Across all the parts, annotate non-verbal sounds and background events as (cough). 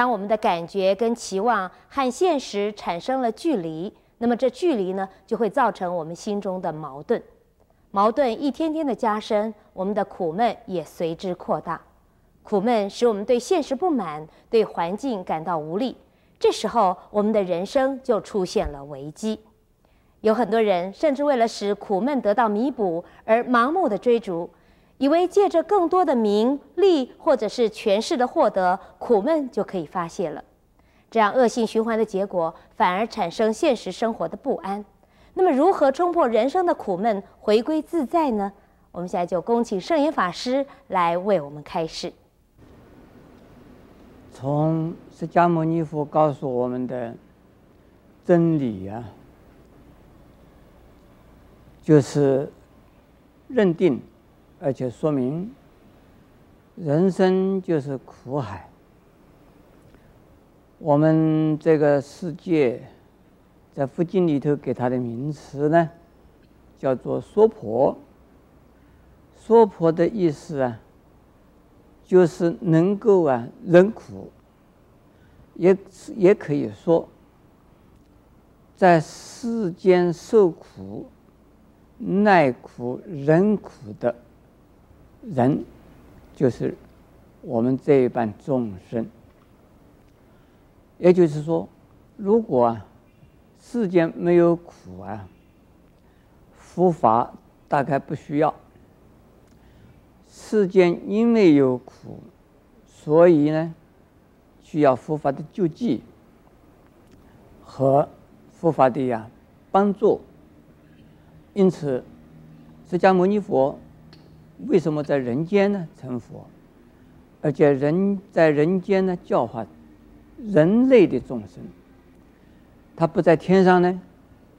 当我们的感觉跟期望和现实产生了距离，那么这距离呢，就会造成我们心中的矛盾。矛盾一天天的加深，我们的苦闷也随之扩大。苦闷使我们对现实不满，对环境感到无力。这时候，我们的人生就出现了危机。有很多人甚至为了使苦闷得到弥补而盲目的追逐。以为借着更多的名利或者是权势的获得，苦闷就可以发泄了。这样恶性循环的结果，反而产生现实生活的不安。那么，如何冲破人生的苦闷，回归自在呢？我们现在就恭请圣严法师来为我们开示。从释迦牟尼佛告诉我们的真理啊，就是认定。而且说明，人生就是苦海。我们这个世界，在佛经里头给它的名词呢，叫做娑婆。娑婆的意思啊，就是能够啊忍苦，也也可以说，在世间受苦、耐苦、忍苦的。人就是我们这一般众生，也就是说，如果啊世间没有苦啊，佛法大概不需要。世间因为有苦，所以呢需要佛法的救济和佛法的呀帮助。因此，释迦牟尼佛。为什么在人间呢成佛？而且人在人间呢教化人类的众生，他不在天上呢，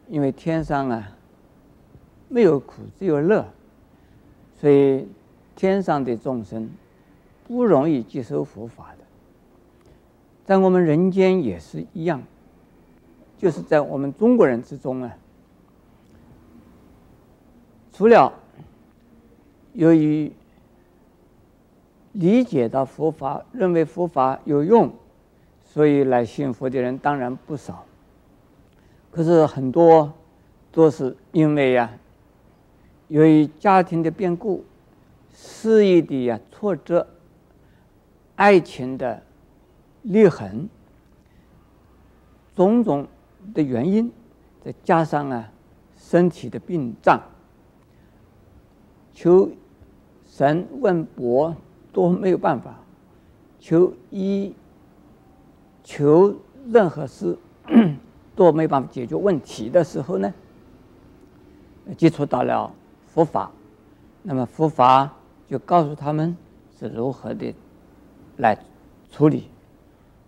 因为天上啊没有苦，只有乐，所以天上的众生不容易接受佛法的。在我们人间也是一样，就是在我们中国人之中啊，除了。由于理解到佛法，认为佛法有用，所以来信佛的人当然不少。可是很多都是因为呀、由于家庭的变故、事业的呀挫折、爱情的裂痕，种种的原因，再加上啊身体的病障，求。神问卜都没有办法，求医求任何事 (coughs) 都没办法解决问题的时候呢，接触到了佛法，那么佛法就告诉他们是如何的来处理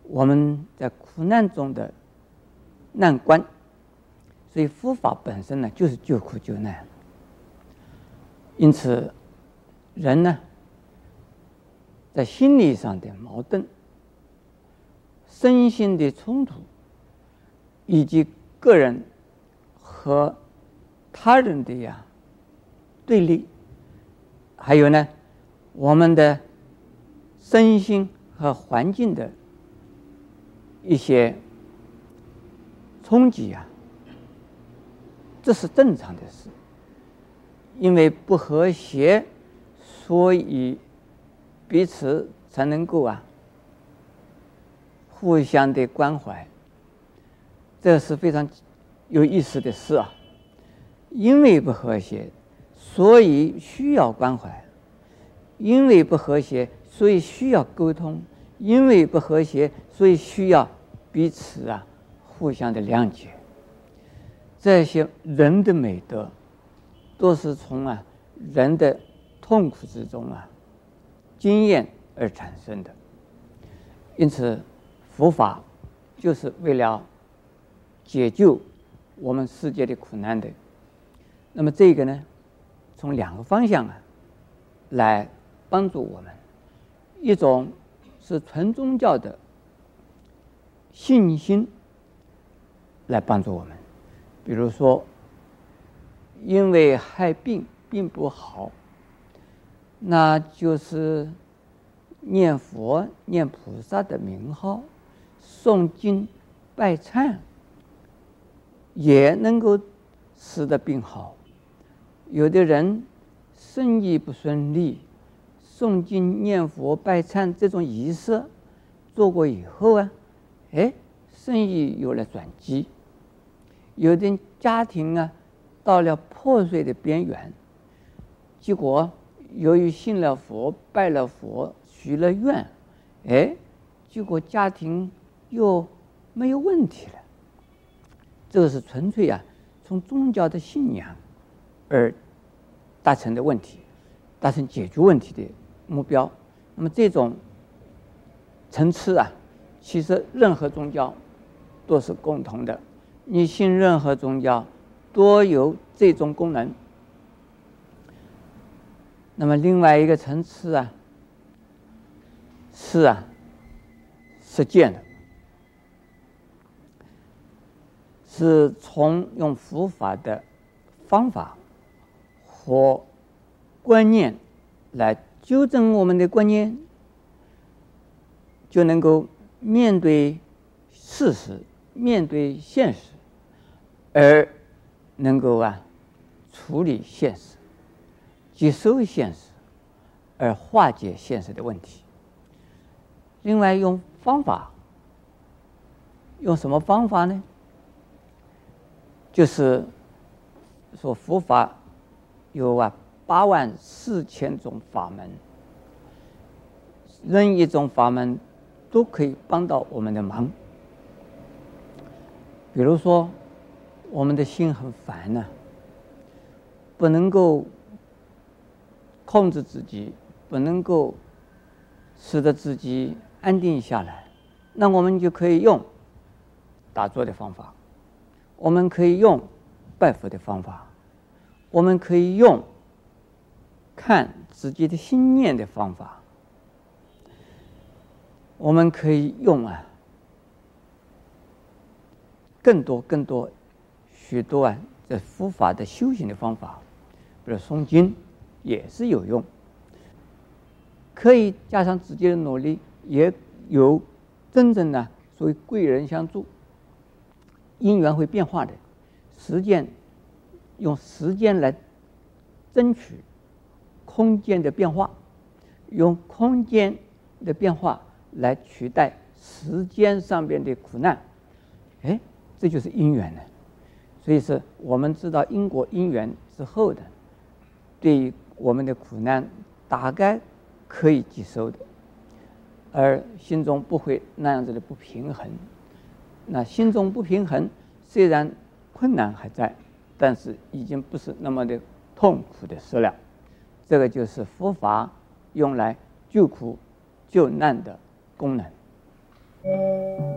我们在苦难中的难关，所以佛法本身呢就是救苦救难，因此。人呢，在心理上的矛盾、身心的冲突，以及个人和他人的呀对立，还有呢，我们的身心和环境的一些冲击啊，这是正常的事，因为不和谐。所以彼此才能够啊互相的关怀，这是非常有意思的事啊。因为不和谐，所以需要关怀；因为不和谐，所以需要沟通；因为不和谐，所以需要彼此啊互相的谅解。这些人的美德，都是从啊人的。痛苦之中啊，经验而产生的。因此，佛法就是为了解救我们世界的苦难的。那么，这个呢，从两个方向啊来帮助我们：一种是纯宗教的信心来帮助我们，比如说，因为害病并不好。那就是念佛、念菩萨的名号，诵经、拜忏，也能够使得病好。有的人生意不顺利，诵经、念佛、拜忏这种仪式做过以后啊，哎，生意有了转机。有的家庭啊，到了破碎的边缘，结果由于信了佛、拜了佛、许了愿，哎，结果家庭又没有问题了。这个是纯粹啊，从宗教的信仰而达成的问题，达成解决问题的目标。那么这种层次啊，其实任何宗教都是共同的。你信任何宗教，多有这种功能。那么另外一个层次啊，是啊，实践的，是从用佛法的方法和观念来纠正我们的观念，就能够面对事实，面对现实。而能够啊处理现实，接受现实，而化解现实的问题。另外，用方法，用什么方法呢？就是说佛法有啊八万四千种法门，任一种法门都可以帮到我们的忙。比如说。我们的心很烦呐、啊，不能够控制自己，不能够使得自己安定下来，那我们就可以用打坐的方法，我们可以用拜佛的方法，我们可以用看自己的心念的方法，我们可以用啊更多更多。许多啊，这佛法的修行的方法，比如诵经，也是有用。可以加上自己的努力，也有真正的所谓贵人相助，因缘会变化的。实践用时间来争取空间的变化，用空间的变化来取代时间上边的苦难。哎，这就是因缘呢。所以是我们知道因果因缘之后的，对于我们的苦难大概可以接受的，而心中不会那样子的不平衡。那心中不平衡，虽然困难还在，但是已经不是那么的痛苦的事了。这个就是佛法用来救苦救难的功能。